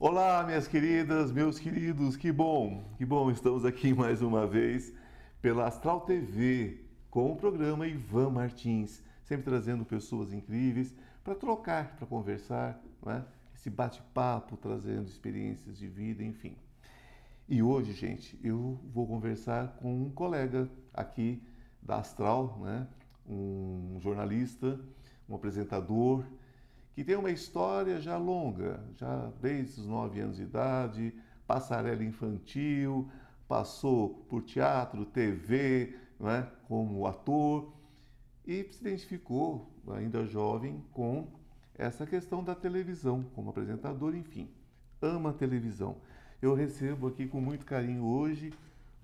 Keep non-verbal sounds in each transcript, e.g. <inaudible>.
Olá, minhas queridas, meus queridos, que bom, que bom, estamos aqui <laughs> mais uma vez pela Astral TV com o programa Ivan Martins, sempre trazendo pessoas incríveis para trocar, para conversar, é? esse bate-papo, trazendo experiências de vida, enfim. E hoje, gente, eu vou conversar com um colega aqui da Astral, né? um jornalista, um apresentador, que tem uma história já longa, já desde os nove anos de idade, passarela infantil, passou por teatro, TV, é, como ator e se identificou, ainda jovem, com essa questão da televisão, como apresentador, enfim, ama a televisão. Eu recebo aqui com muito carinho hoje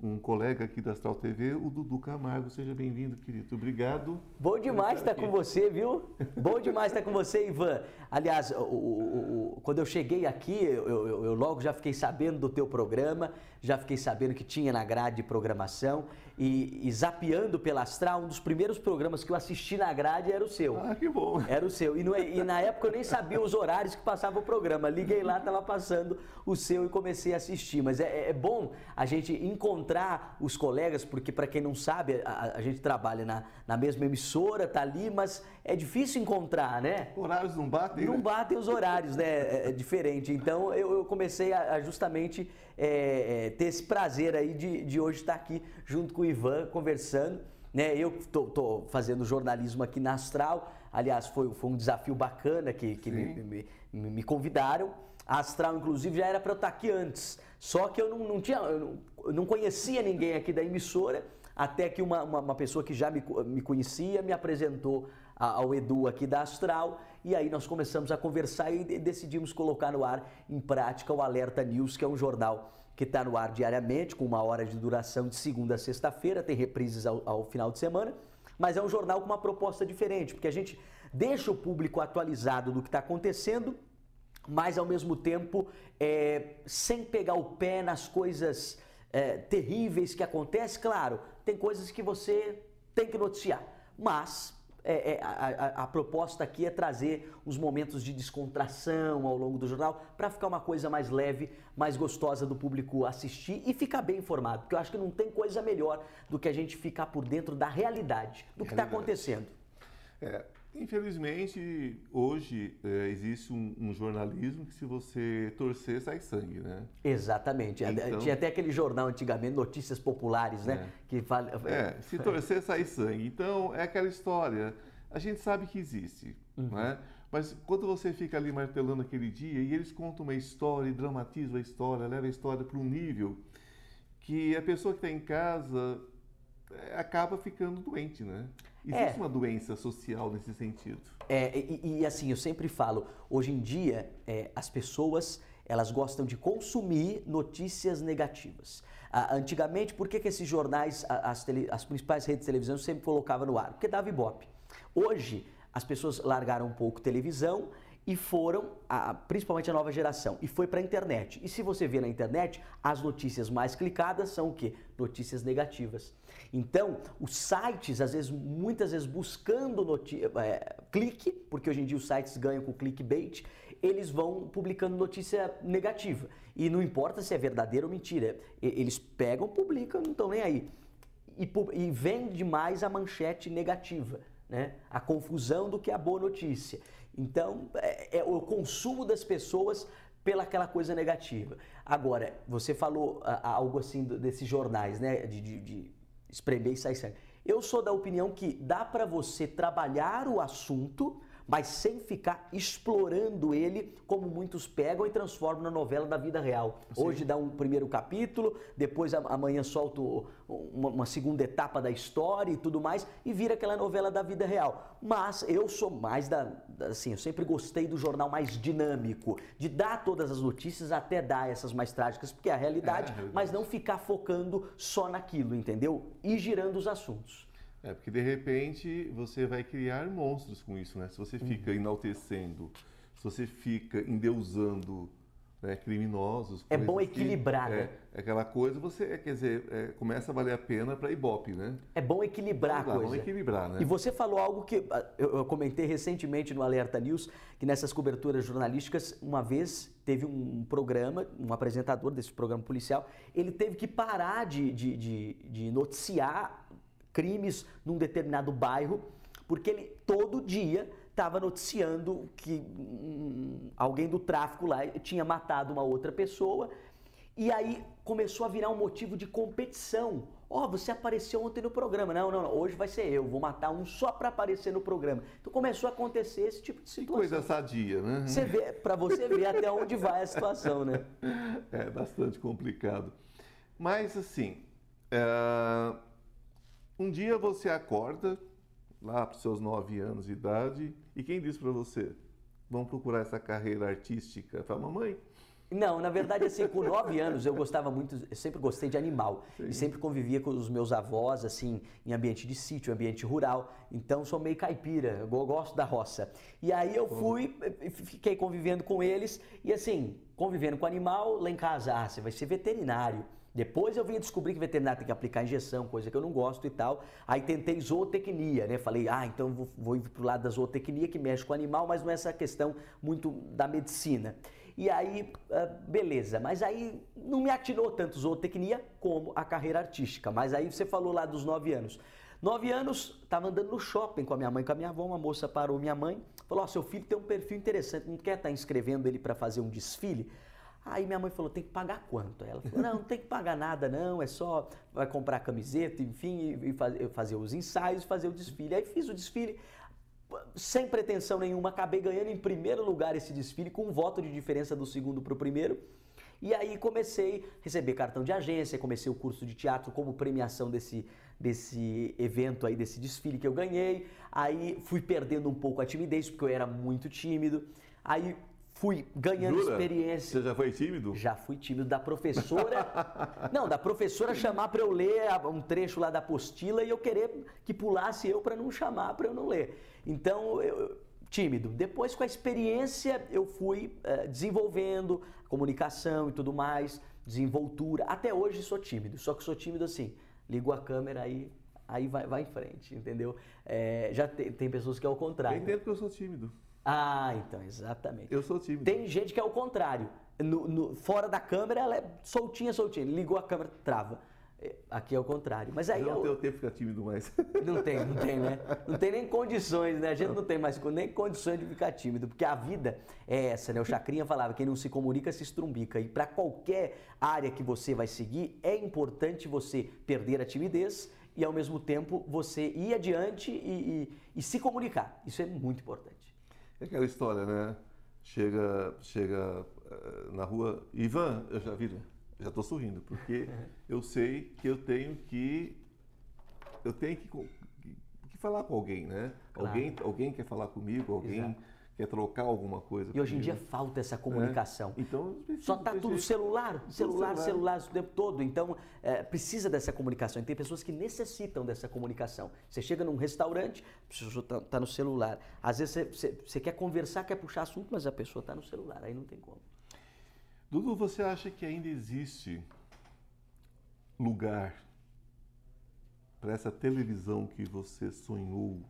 um colega aqui da Astral TV, o Dudu Camargo. Seja bem-vindo, querido. Obrigado. Bom demais estar com você, viu? <laughs> Bom demais estar com você, Ivan. Aliás, o, o, o, quando eu cheguei aqui, eu, eu, eu, logo já fiquei sabendo do teu programa, já fiquei sabendo que tinha na grade de programação e, e zapeando pela Astral, um dos primeiros programas que eu assisti na grade era o seu. Ah, que bom. Era o seu. E, no, e na época eu nem sabia os horários que passava o programa. Liguei lá, estava passando o seu e comecei a assistir. Mas é, é bom a gente encontrar os colegas, porque para quem não sabe, a, a, gente trabalha na, na mesma emissora, tá ali, mas é difícil encontrar, né? Horários não batem? Não né? batem os horários, né? É, é diferente. Então eu, eu comecei a, a justamente é, é, ter esse prazer aí de, de hoje estar aqui junto com o Ivan conversando. Né, eu estou fazendo jornalismo aqui na Astral, aliás, foi, foi um desafio bacana que, que me, me, me, convidaram. A Astral, inclusive, já era para eu estar aqui antes, só que eu não, não tinha, eu não, eu não conhecia ninguém aqui da emissora, até que uma, uma, uma, pessoa que já me, me conhecia me apresentou ao Edu aqui da Astral e aí nós começamos a conversar e decidimos colocar no ar em prática o Alerta News, que é um jornal que está no ar diariamente, com uma hora de duração de segunda a sexta-feira, tem reprises ao, ao final de semana, mas é um jornal com uma proposta diferente, porque a gente deixa o público atualizado do que está acontecendo, mas ao mesmo tempo é, sem pegar o pé nas coisas é, terríveis que acontecem. Claro, tem coisas que você tem que noticiar, mas é, é, a, a, proposta aqui é trazer uns momentos de descontração ao longo do jornal para ficar uma coisa mais leve, mais gostosa do público assistir e ficar bem informado. Porque eu acho que não tem coisa melhor do que a gente ficar por dentro da realidade, do que está acontecendo. É, infelizmente, hoje é, existe um, um, jornalismo que se você torcer, sai sangue, né? Exatamente. Então, Tinha até aquele jornal antigamente, Notícias Populares, né? É. Que fala... É, se <laughs> torcer, sai sangue. Então, é aquela história. A gente sabe que existe, uhum. né? Mas quando você fica ali martelando aquele dia e eles contam uma história, e dramatizam a história, levam a história para um nível que a pessoa que está em casa é, acaba ficando doente, né? Existe é. uma doença social nesse sentido. É, e, e assim, eu sempre falo, hoje em dia, é, as pessoas elas gostam de consumir notícias negativas. Ah, antigamente, por que, que esses jornais, as, tele, as principais redes de televisão sempre colocavam no ar? Porque dava ibope. Hoje, as pessoas largaram um pouco televisão e foram, a, principalmente a nova geração, e foi para a internet. E se você vê na internet, as notícias mais clicadas são o quê? Notícias negativas. Então, os sites, às vezes, muitas vezes buscando é, clique, porque hoje em dia os sites ganham com clickbait, eles vão publicando notícia negativa. E não importa se é verdadeira ou mentira, eles pegam, publicam, não estão nem aí. E, e vende mais a manchete negativa. Né? A confusão do que a boa notícia. Então, é, é o consumo das pessoas pela aquela coisa negativa. Agora, você falou a, algo assim desses jornais, né? De, de, de espremer e sair sangue. Eu sou da opinião que dá para você trabalhar o assunto, mas sem ficar explorando ele como muitos pegam e transformam na novela da vida real. Sim. Hoje dá um primeiro capítulo, depois amanhã solto uma, uma, segunda etapa da história e tudo mais e vira aquela novela da vida real. Mas eu sou mais da, assim, eu sempre gostei do jornal mais dinâmico, de dar todas as notícias até dar essas mais trágicas, porque é a realidade, é, é mas não ficar focando só naquilo, entendeu? E girando os assuntos. É, porque de repente você vai criar monstros com isso, né? Se você fica uhum. enaltecendo, se você fica endeusando né, criminosos. É bom equilibrar, que, né? É, aquela coisa, você, quer dizer, é, começa a valer a pena para Ibope, né? É bom equilibrar a coisa. Vamos equilibrar, né? E você falou algo que ah, eu, eu comentei recentemente no Alerta News, que nessas coberturas jornalísticas, uma vez teve um programa, um apresentador desse programa policial, ele teve que parar de, de, de, de noticiar crimes num determinado bairro, porque ele todo dia estava noticiando que hum, alguém do tráfico lá tinha matado uma outra pessoa. E aí começou a virar um motivo de competição. Ó, oh, você apareceu ontem no programa. Não, não, não, hoje vai ser eu, vou matar um só para aparecer no programa. Então começou a acontecer esse tipo de situação. Que coisa sadia, né? Você vê, para você ver até onde vai a situação, né? <laughs> É bastante complicado. Mas assim, é... um dia você acorda lá para os seus nove anos de idade e quem disse para você, vamos procurar essa carreira artística? Fala, mamãe, não, na verdade, assim, com nove anos eu gostava muito, eu sempre gostei de animal Sim. e sempre convivia com os meus avós, assim, em ambiente de sítio, ambiente rural. Então sou meio caipira, gosto da roça. E aí eu fui, fiquei convivendo com eles e assim, convivendo com animal, lá em casa, ah, você vai ser veterinário. Depois eu vim descobrir que veterinário tem que aplicar injeção, coisa que eu não gosto e tal. Aí tentei zootecnia, né? Falei, ah, então vou, vou ir pro lado da zootecnia que mexe com o animal, mas não é essa questão muito da medicina. E aí, ah, beleza, mas aí não me atinou tanto zootecnia como a carreira artística. Mas aí você falou lá dos nove anos. Nove anos, estava andando no shopping com a minha mãe, com a minha avó, uma moça parou minha mãe, falou, ó, oh, seu filho tem um perfil interessante, não quer estar tá inscrevendo ele para fazer um desfile? Aí minha mãe falou, tem que pagar quanto? Ela falou, não, não tem que pagar nada não, é só, vai comprar camiseta, enfim, e, fazer os ensaios, fazer o desfile. Aí fiz o desfile, sem pretensão nenhuma, acabei ganhando em primeiro lugar esse desfile, com um voto de diferença do segundo para o primeiro. E aí comecei a receber cartão de agência, comecei o curso de teatro como premiação desse, desse evento aí, desse desfile que eu ganhei. Aí fui perdendo um pouco a timidez, porque eu era muito tímido. Aí fui ganhando Jura? experiência. Você já foi tímido? Já fui tímido da professora. <laughs> não, da professora chamar para eu ler um trecho lá da apostila e eu querer que pulasse eu para não chamar para eu não ler. Então, eu, tímido. Depois, com a experiência, eu fui uh, desenvolvendo comunicação e tudo mais, desenvoltura. Até hoje sou tímido, só que sou tímido assim. Ligo a câmera aí, aí vai, vai em frente, entendeu? É, já tem, tem pessoas que é o contrário. Eu entendo que eu sou tímido. Ah, então, exatamente. Eu sou tímido. Tem gente que é o contrário. No, no, fora da câmera, ela é soltinha, soltinha. Ligou a câmera, trava. É, aqui é o contrário. Mas aí. Não eu... tenho tempo ficar tímido mais. <laughs> Não tem, não tem, né? Não tem nem condições, né? A gente não tem mais nem condições de ficar tímido, porque a vida é essa, né? O Chacrinha falava: quem não se comunica se estrumbica. E para qualquer área que você vai seguir, é importante você perder a timidez e, ao mesmo tempo, você ir adiante e, e, e se comunicar. Isso é muito importante. É aquela história, né? Chega, chega uh, na rua, Ivan, eu já vi, já estou sorrindo, porque <laughs> eu sei que eu tenho que eu tenho que, que falar com alguém, né? Claro. Alguém, alguém quer falar comigo, alguém Exato quer trocar alguma coisa. E hoje em dia falta essa comunicação. É. Então, Só está tudo celular, celular, celular, celular, o tempo todo. Então, é, precisa dessa comunicação. E tem pessoas que necessitam dessa comunicação. Você chega num restaurante, a pessoa está tá no celular. Às vezes você, você, você, quer conversar, quer puxar assunto, mas a pessoa está no celular. Aí não tem como. Dudu, você acha que ainda existe lugar para essa televisão que você sonhou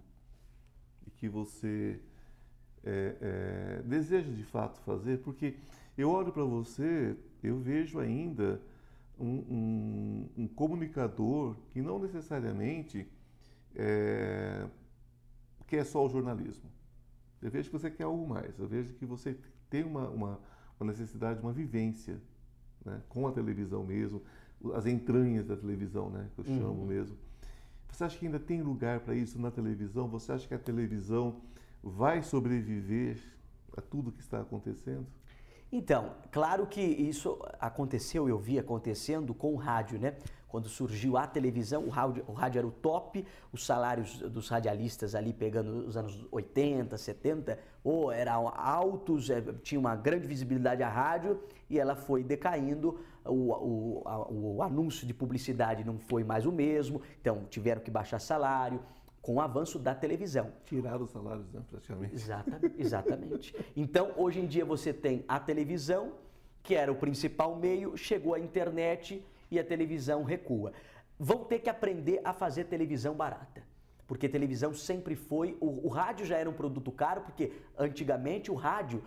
e que você é, é, deseja de fato fazer, porque eu olho para você, eu vejo ainda um, um, um comunicador que não necessariamente é, quer só o jornalismo. Eu vejo que você quer algo mais, eu vejo que você tem uma, uma, uma necessidade, uma vivência né, com a televisão mesmo, as entranhas da televisão, né, que eu chamo uhum. mesmo. Você acha que ainda tem lugar para isso na televisão? Você acha que a televisão vai sobreviver a tudo que está acontecendo? Então, claro que isso aconteceu, eu vi acontecendo com o rádio, né? Quando surgiu a televisão, o rádio, o rádio era o top, os salários dos radialistas ali pegando os anos 80, 70, ou eram altos, é, tinha uma grande visibilidade a rádio e ela foi decaindo, o, o, o anúncio de publicidade não foi mais o mesmo, então tiveram que baixar salário, com o avanço da televisão. Tiraram os salários, né, praticamente. Exatamente, exatamente. Então, hoje em dia você tem a televisão que era o principal meio, chegou a internet e a televisão recua. Vão ter que aprender a fazer televisão barata. Porque televisão sempre foi. O, o rádio já era um produto caro, porque antigamente o rádio,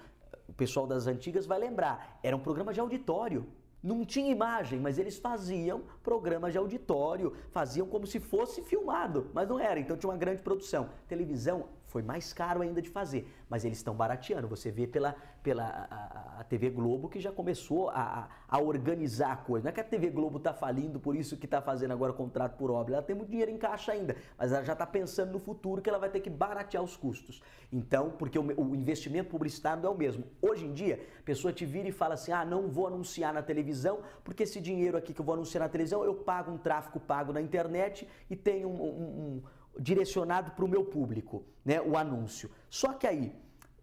o pessoal das antigas vai lembrar, era um programa de auditório. Não tinha imagem, mas eles faziam programas de auditório, faziam como se fosse filmado, mas não era, então tinha uma grande produção. Televisão foi mais caro ainda de fazer, mas eles estão barateando. Você vê pela, pela a, a TV Globo que já começou a, a, organizar a coisa. Não é que a TV Globo está falindo, por isso que está fazendo agora contrato por obra. Ela tem muito dinheiro em caixa ainda, mas ela já está pensando no futuro que ela vai ter que baratear os custos. Então, porque o, o investimento publicitário é o mesmo. Hoje em dia, a pessoa te vira e fala assim: ah, não vou anunciar na televisão, porque esse dinheiro aqui que eu vou anunciar na televisão, eu pago um tráfego pago na internet e tenho um, um, um direcionado para o meu público, né, o anúncio. Só que aí,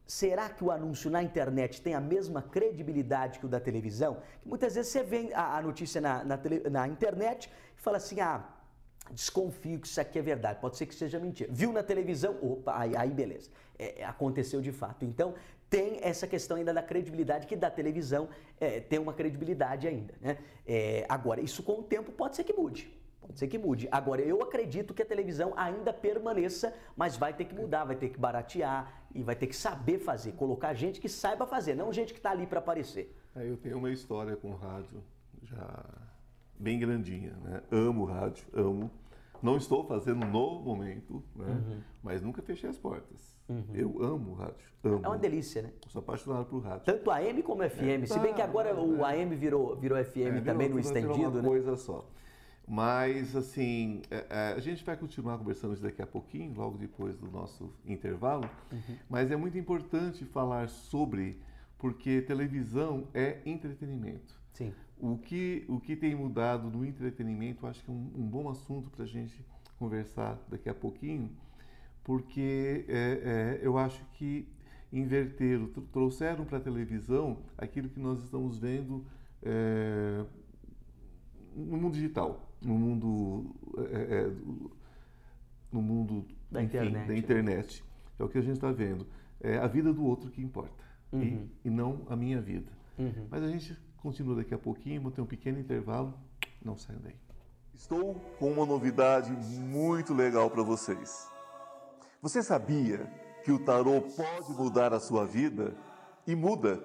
será que o anúncio na internet tem a mesma credibilidade que o da televisão? Muitas vezes você vê a, a notícia na, na, tele, na internet e fala assim, ah, desconfio que isso aqui é verdade, pode ser que seja mentira. Viu na televisão, opa, aí, aí beleza, é, é aconteceu de fato. Então, tem essa questão ainda da credibilidade, que da televisão é, tem uma credibilidade ainda. Né? É, agora, isso com o tempo pode ser que mude. Pode ser que mude. Agora, eu acredito que a televisão ainda permaneça, mas vai ter que mudar, vai ter que baratear e vai ter que saber fazer, colocar gente que saiba fazer, não gente que está ali para aparecer. É, eu tenho uma história com rádio já bem grandinha, né? Amo rádio, amo. Não estou fazendo no momento, né? Uhum. mas nunca fechei as portas. Uhum. Eu amo rádio. Amo. É uma delícia, né? sou apaixonado por rádio. Tanto AM como FM. É, tá, Se bem que agora é, o AM virou, virou FM é, também virou, no estendido, uma né? coisa só. Mas, assim, é, é, a gente vai continuar conversando isso daqui a pouquinho, logo depois do nosso intervalo. Uhum. Mas é muito importante falar sobre, porque televisão é entretenimento. Sim. O que, o que tem mudado no entretenimento, acho que é um, um bom assunto para a gente conversar daqui a pouquinho, porque é, é, eu acho que inverteram, trouxeram para a televisão aquilo que nós estamos vendo é, no mundo digital no mundo é, é, no mundo da, enfim, internet, da internet. É o que a gente está vendo. É a vida do outro que importa uhum. e, e, não a minha vida. Uhum. Mas a gente continua daqui a pouquinho, vou ter um pequeno intervalo. Não saiam daí. Estou com uma novidade muito legal para vocês. Você sabia que o tarô pode mudar a sua vida? E muda.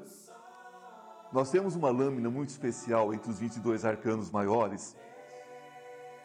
Nós temos uma lâmina muito especial entre os 22 arcanos maiores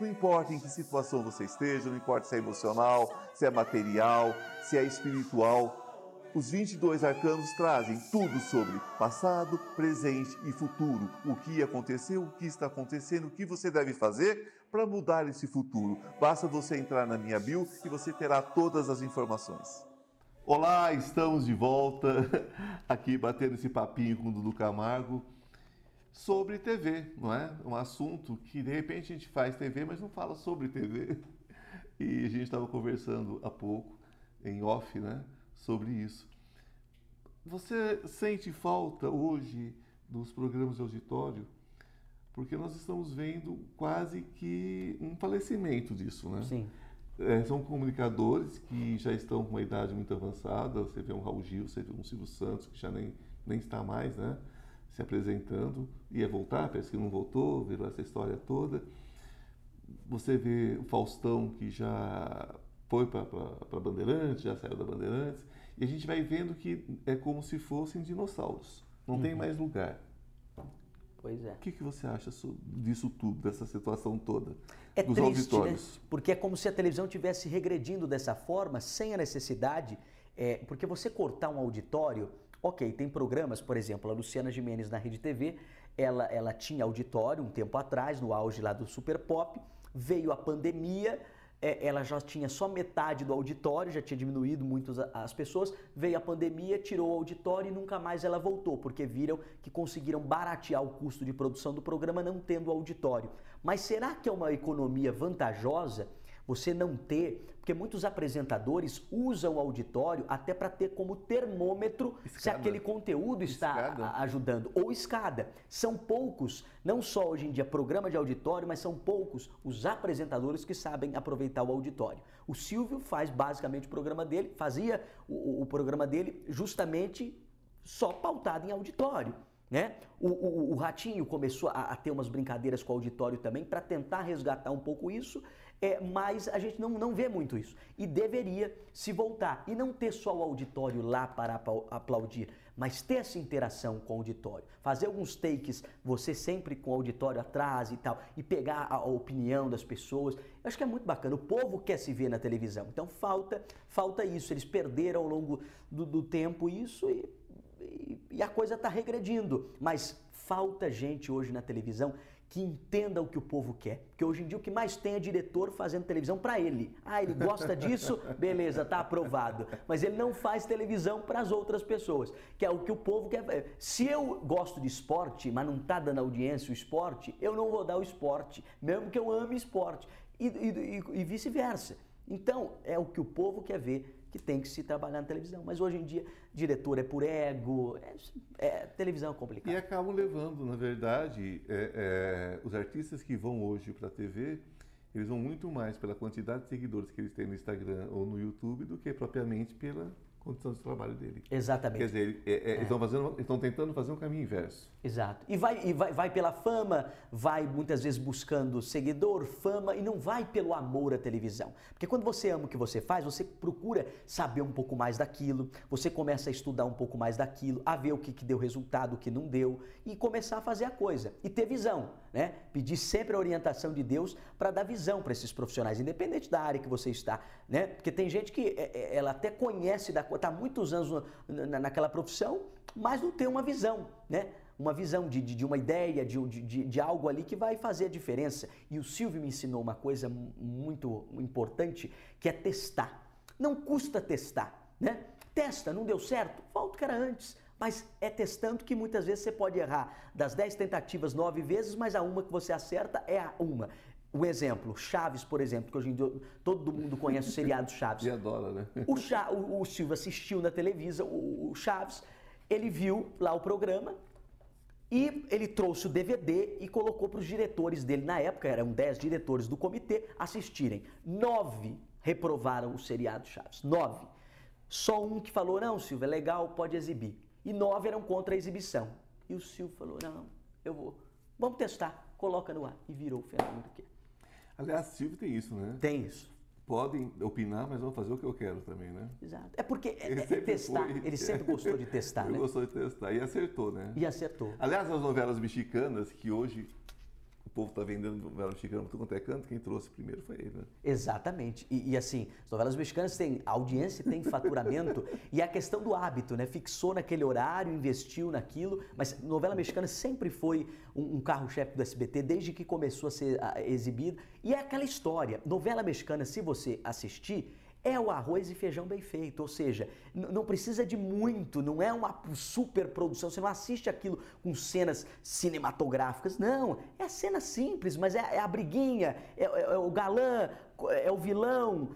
Não importa em que situação você esteja, não importa se é emocional, se é material, se é espiritual, os 22 arcanos trazem tudo sobre passado, presente e futuro. O que aconteceu, o que está acontecendo, o que você deve fazer para mudar esse futuro. Basta você entrar na minha bio e você terá todas as informações. Olá, estamos de volta <laughs> aqui batendo esse papinho com o Dudu Camargo sobre TV, não é? Um assunto que de repente a gente faz TV, mas não fala sobre TV. <laughs> E a gente estava conversando há pouco, em off, né, sobre isso. Você sente falta hoje dos programas de auditório? Porque nós estamos vendo quase que um falecimento disso, né? Sim. É, são comunicadores que já estão com uma idade muito avançada. Você vê um Raul Gil, você vê um Silvio Santos, que já nem, nem está mais, né? Se apresentando, ia voltar, parece que não voltou, virou essa história toda. Você vê o Faustão que já foi para Bandeirantes, já saiu da Bandeirantes, e a gente vai vendo que é como se fossem dinossauros, não uhum. tem mais lugar. Pois é. O que, que você acha disso tudo, dessa situação toda? É dos triste, auditórios? Né? Porque é como se a televisão tivesse regredindo dessa forma, sem a necessidade. É, porque você cortar um auditório Ok, tem programas, por exemplo, a Luciana Jimenez na Rede TV, ela, ela tinha auditório um tempo atrás, no auge lá do Super Pop, veio a pandemia, é, ela já tinha só metade do auditório, já tinha diminuído muito as pessoas, veio a pandemia, tirou o auditório e nunca mais ela voltou, porque viram que conseguiram baratear o custo de produção do programa não tendo auditório. Mas será que é uma economia vantajosa? Você não ter, porque muitos apresentadores usam o auditório até para ter como termômetro escada. se aquele conteúdo está escada. ajudando ou escada. São poucos, não só hoje em dia programa de auditório, mas são poucos os apresentadores que sabem aproveitar o auditório. O Silvio faz basicamente o programa dele, fazia o, o programa dele justamente só pautado em auditório. Né? O, o, o Ratinho começou a, a, ter umas brincadeiras com o auditório também para tentar resgatar um pouco isso é, mas a gente não, não vê muito isso. E deveria se voltar. E não ter só o auditório lá para aplaudir, mas ter essa interação com o auditório. Fazer alguns takes, você sempre com o auditório atrás e tal, e pegar a opinião das pessoas. Eu acho que é muito bacana. O povo quer se ver na televisão. Então falta, falta isso. Eles perderam ao longo do, do tempo isso e, e, e a coisa está regredindo. Mas falta gente hoje na televisão que entenda o que o povo quer. Porque hoje em dia o que mais tem é diretor fazendo televisão para ele. Ah, ele gosta disso? <laughs> Beleza, tá aprovado. Mas ele não faz televisão para as outras pessoas, que é o que o povo quer. Se eu gosto de esporte, mas não tá dando audiência o esporte, eu não vou dar o esporte, mesmo que eu ame esporte. E, e, e vice-versa. Então, é o que o povo quer ver que tem que se trabalhar na televisão. Mas hoje em dia, diretor é por ego, é, é televisão é complicado. E acabam levando, na verdade, é, é, os artistas que vão hoje para a TV, eles vão muito mais pela quantidade de seguidores que eles têm no Instagram ou no YouTube do que propriamente pela condição de trabalho dele. Exatamente. Quer dizer, é, é, é. Estão, fazendo, estão tentando fazer um caminho inverso. Exato. E, vai, e vai, vai pela fama, vai muitas vezes buscando seguidor, fama, e não vai pelo amor à televisão. Porque quando você ama o que você faz, você procura saber um pouco mais daquilo, você começa a estudar um pouco mais daquilo, a ver o que, que deu resultado, o que não deu, e começar a fazer a coisa. E ter visão, né? Pedir sempre a orientação de Deus para dar visão para esses profissionais, independente da área que você está, né? Porque tem gente que é, é, ela até conhece da está muitos anos naquela profissão, mas não tem uma visão, né? Uma visão de, de, de uma ideia, de, de, de algo ali que vai fazer a diferença. E o Silvio me ensinou uma coisa muito importante, que é testar. Não custa testar, né? Testa, não deu certo, volta o que era antes. Mas é testando que muitas vezes você pode errar das 10 tentativas, 9 vezes, mas a uma que você acerta é a uma. Um exemplo, Chaves, por exemplo, que hoje em dia todo mundo conhece o seriado Chaves. <laughs> E adora, né? O, Cha, o, o Silvio assistiu na televisão o, o Chaves, ele viu lá o programa e ele trouxe o DVD e colocou para os diretores dele. Na época, eram 10 diretores do comitê assistirem. Nove reprovaram o seriado Chaves. Nove. Só um que falou: não, Silvio, é legal, pode exibir. E nove eram contra a exibição. E o Silvio falou: não, eu vou. Vamos testar. Coloca no ar. E virou o fenômeno que é. Aliás, Silvio tem isso, né? Tem isso. Podem opinar, mas vão fazer o que eu quero também, né? Exato. É porque é, é testar. Foi... Ele sempre gostou de testar, <laughs> ele né? gostou de testar. E acertou, né? E acertou. Aliás, as novelas mexicanas, que hoje povo está vendendo novela mexicana por quanto é canto, quem trouxe primeiro foi ele, né? Exatamente. E, e, assim, as novelas mexicanas têm audiência, têm faturamento, <laughs> e a questão do hábito, né? Fixou naquele horário, investiu naquilo, mas novela mexicana sempre foi um, um carro-chefe do SBT, desde que começou a ser a, exibida. E é aquela história, novela mexicana, se você assistir, é o arroz e feijão bem feito, ou seja, não precisa de muito, não é uma super produção, você não assiste aquilo com cenas cinematográficas, não, é cena simples, mas é, é a briguinha, é, é, é, o galã, é o vilão.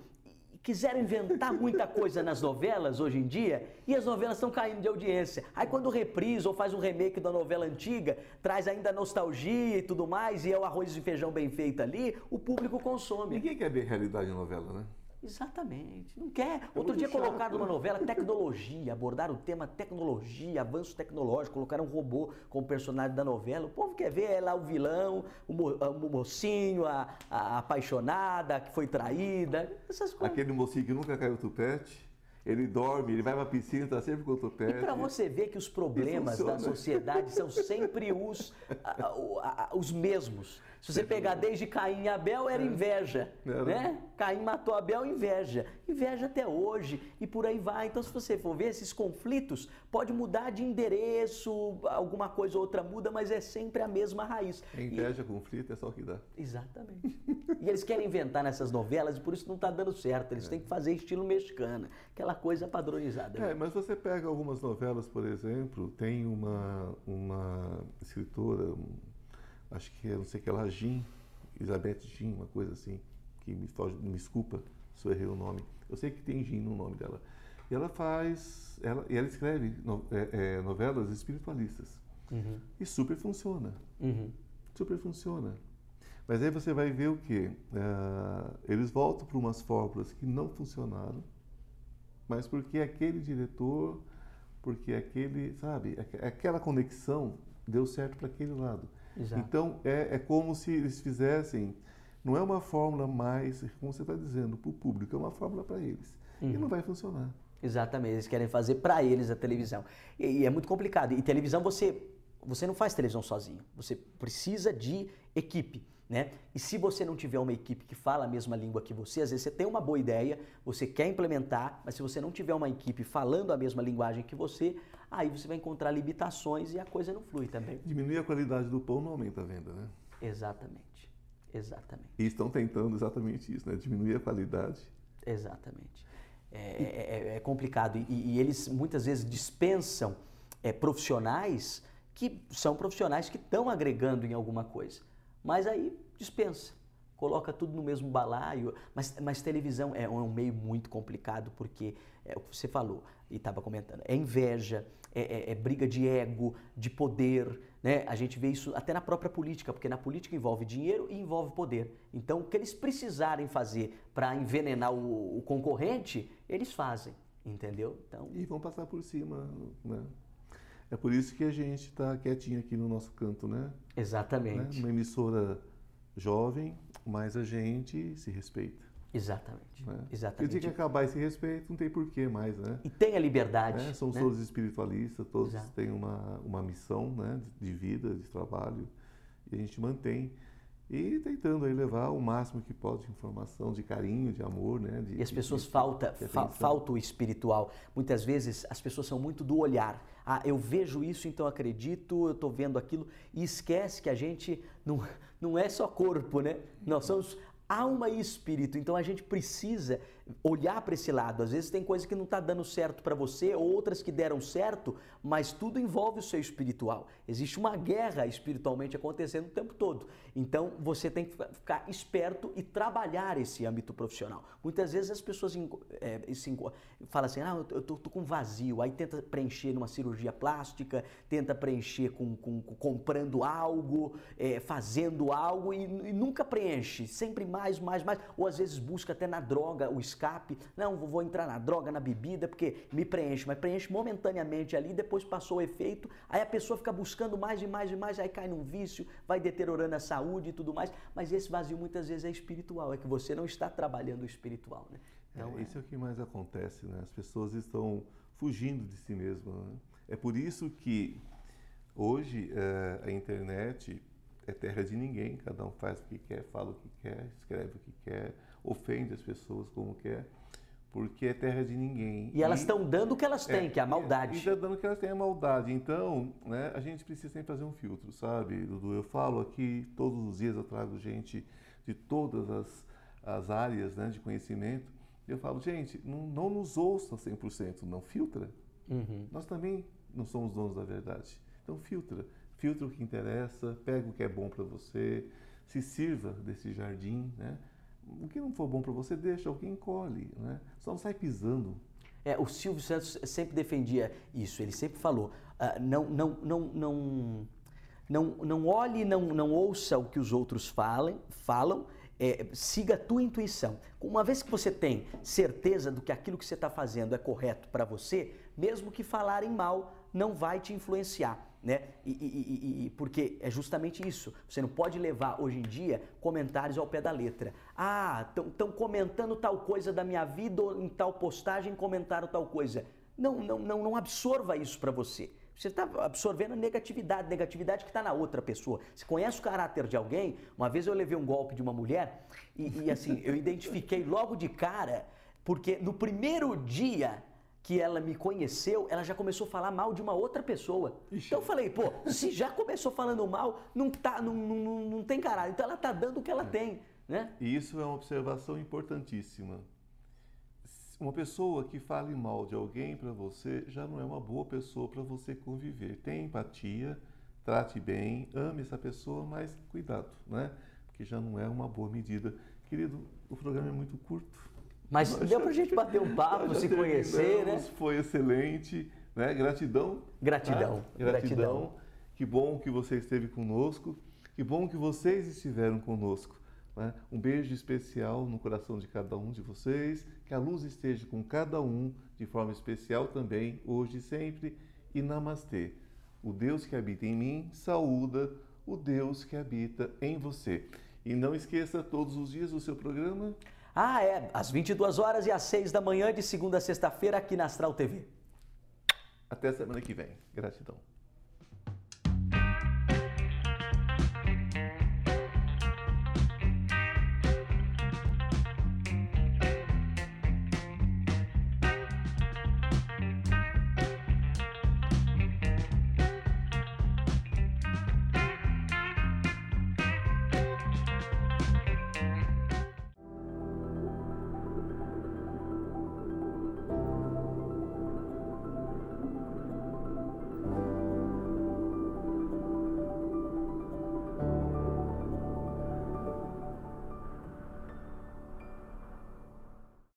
Quiseram inventar muita coisa nas novelas hoje em dia e as novelas estão caindo de audiência. Aí quando reprisa ou faz um remake da novela antiga, traz ainda nostalgia e tudo mais, e é o arroz e feijão bem feito ali, o público consome. Ninguém quer ver realidade em novela, né? Exatamente. Não quer. É Outro dia chato, colocaram numa novela tecnologia, abordaram o tema tecnologia, avanço tecnológico, colocaram um robô como personagem da novela. O povo quer ver é lá o vilão, o, mo, o mocinho, a, a, apaixonada, que foi traída, essas coisas. Aquele mocinho que nunca caiu tupete. Ele dorme, ele vai pra piscina, está sempre com o tupete. E para você ver que os problemas da sociedade são sempre os, <laughs> a, a, os mesmos. Se você pegar desde Caim e Abel, era inveja. Era. Né? Caim matou Abel, inveja. Inveja até hoje e por aí vai. Então, se você for ver esses conflitos, pode mudar de endereço, alguma coisa ou outra muda, mas é sempre a mesma raiz. É inveja, conflito, é só o que dá. Exatamente. e eles querem inventar nessas novelas e por isso não está dando certo. Eles têm que fazer estilo mexicana, aquela coisa padronizada. É, mas você pega algumas novelas, por exemplo, tem uma, uma escritora, acho que é, não sei que lá, Jean, Elizabeth Jean, uma coisa assim, que me, me desculpa se eu errei o nome. Eu sei que tem Jean no nome dela. E ela faz, ela, e ela escreve no- é, é, novelas espiritualistas. E super funciona. Uhum. Super funciona. Mas aí você vai ver o quê? Ah, eles voltam para umas fórmulas que não funcionaram, mas porque aquele diretor, porque aquele, sabe, aqu- aquela conexão deu certo para aquele lado. Exato. Então é, é como se eles fizessem, não é uma fórmula mais, como você está dizendo, para o público, é uma fórmula para eles. E não vai funcionar. Exatamente, eles querem fazer para eles a televisão. E, e é muito complicado. E televisão você você não faz televisão sozinho. Você precisa de equipe, né? E se você não tiver uma equipe que fala a mesma língua que você, às vezes você tem uma boa ideia, você quer implementar, mas se você não tiver uma equipe falando a mesma linguagem que você, aí você vai encontrar limitações e a coisa não flui também. Diminuir a qualidade do pão não aumenta a venda, né? Exatamente. Exatamente. E estão tentando exatamente isso, né? Diminuir a qualidade. Exatamente. É, é- é complicado. E, e eles muitas vezes dispensam é, profissionais que são profissionais que estão agregando em alguma coisa. Mas aí dispensa. Coloca tudo no mesmo balaio. Mas, mas televisão é um, é um meio muito complicado porque é o que você falou e estava comentando. É inveja, é, é- é briga de ego, de poder. Né? A gente vê isso até na própria política, porque na política envolve dinheiro e envolve poder. Então, o que eles precisarem fazer para envenenar o, o concorrente, eles fazem, entendeu? Então, E vão passar por cima, né? É por isso que a gente está quietinho aqui no nosso canto, né? né? exatamente, Uma emissora jovem, mas a gente se respeita. Exatamente, Né? Porque o dia exatamente. que acabar esse respeito, não tem porquê mais, né? E tem a liberdade. Né? Somos né? todos espiritualistas, todos Exato. têm uma, uma missão né? de vida, de trabalho, e a gente mantém. E tentando aí levar o máximo que pode de informação, de carinho, de amor, né? De, E as pessoas de- falta, de fa- falta o espiritual. Muitas vezes as pessoas são muito do olhar. Ah, eu vejo isso, então acredito, eu estou vendo aquilo. E esquece que a gente não, não é só corpo, né? Nós somos alma e espírito. Então a gente precisa olhar para esse lado. Às vezes tem coisa que não está dando certo para você, ou outras que deram certo, mas tudo envolve o seu espiritual. Existe uma guerra espiritualmente acontecendo o tempo todo. Então você tem que ficar esperto e trabalhar esse âmbito profissional. Muitas vezes as pessoas é, se falam assim: ah, eu tô, tô com vazio, aí tenta preencher numa cirurgia plástica, tenta preencher com- com- comprando algo, é, fazendo algo e, e nunca preenche, sempre mais, mais, mais. Ou às vezes busca até na droga o escape. Não, vou, entrar na droga, na bebida, porque me preenche, mas preenche momentaneamente ali, depois passou o efeito, aí a pessoa fica buscando mais e mais e mais, aí cai num vício, vai deteriorando a saúde e tudo mais. Mas esse vazio muitas vezes é espiritual, é que você não está trabalhando o espiritual, né? Então, É, isso é o que mais acontece, né? As pessoas estão fugindo de si mesmas. Né? É por isso que hoje eh, a internet é terra de ninguém. Cada um faz o que quer, fala o que quer, escreve o que quer, ofende as pessoas como quer, porque é terra de ninguém. E elas estão dando o que elas têm, que é a maldade. E está dando que elas têm a maldade. Então, né, a gente precisa sempre fazer um filtro, sabe, Dudu? Eu falo aqui, todos os dias eu trago gente de todas as, as áreas né, de conhecimento. E eu falo, gente, não, não nos ouça 100%, não filtra. Uhum. Nós também não somos donos da verdade. Então, filtra. Filtra o que interessa, pega o que é bom para você, se sirva desse jardim, né? O que não for bom para você, deixa, alguém colhe, né? Só não sai pisando É, o Silvio Santos sempre defendia isso. Ele sempre falou: ah, não, não, não, não, não, não olhe, não, não ouça o que os outros falem, falam. é, siga a tua intuição. Uma vez que você tem certeza do que aquilo que você está fazendo é correto para você, mesmo que falarem mal, não vai te influenciar. Né? E, e- e- e- porque é justamente isso. Você não pode levar hoje em dia comentários ao pé da letra. Ah, estão comentando tal coisa da minha vida ou em tal postagem comentaram tal coisa. não, não, não, não absorva isso para você. Você está absorvendo negatividade, negatividade que está na outra pessoa. Você conhece o caráter de alguém? Uma vez eu levei um golpe de uma mulher e assim, eu identifiquei logo de cara, porque no primeiro dia que ela me conheceu, ela já começou a falar mal de uma outra pessoa. Ixi. Então eu falei, pô, se já começou falando mal, não, tá, não, não, não tem caralho. Então ela tá dando o que ela tem. Né? E isso é uma observação importantíssima. Uma pessoa que fale mal de alguém para você já não é uma boa pessoa para você conviver. Tenha empatia, trate bem, ame essa pessoa, mas cuidado, né? Porque já não é uma boa medida. Querido, o programa é muito curto. Mas nós deu para a gente bater um <laughs> papo, se conhecer, né? Foi excelente, né? Gratidão. Gratidão. Tá? Gratidão. Gratidão. Que bom que você esteve conosco. Que bom que vocês estiveram conosco. Né? Um beijo especial no coração de cada um de vocês. Que a luz esteja com cada um de forma especial também, hoje e sempre. E namastê. O Deus que habita em mim saúda o Deus que habita em você. E não esqueça todos os dias o seu programa. Ah, é, às 22 horas e às 6 da manhã, de segunda a sexta-feira, aqui na Astral TV. Até semana que vem. Gratidão.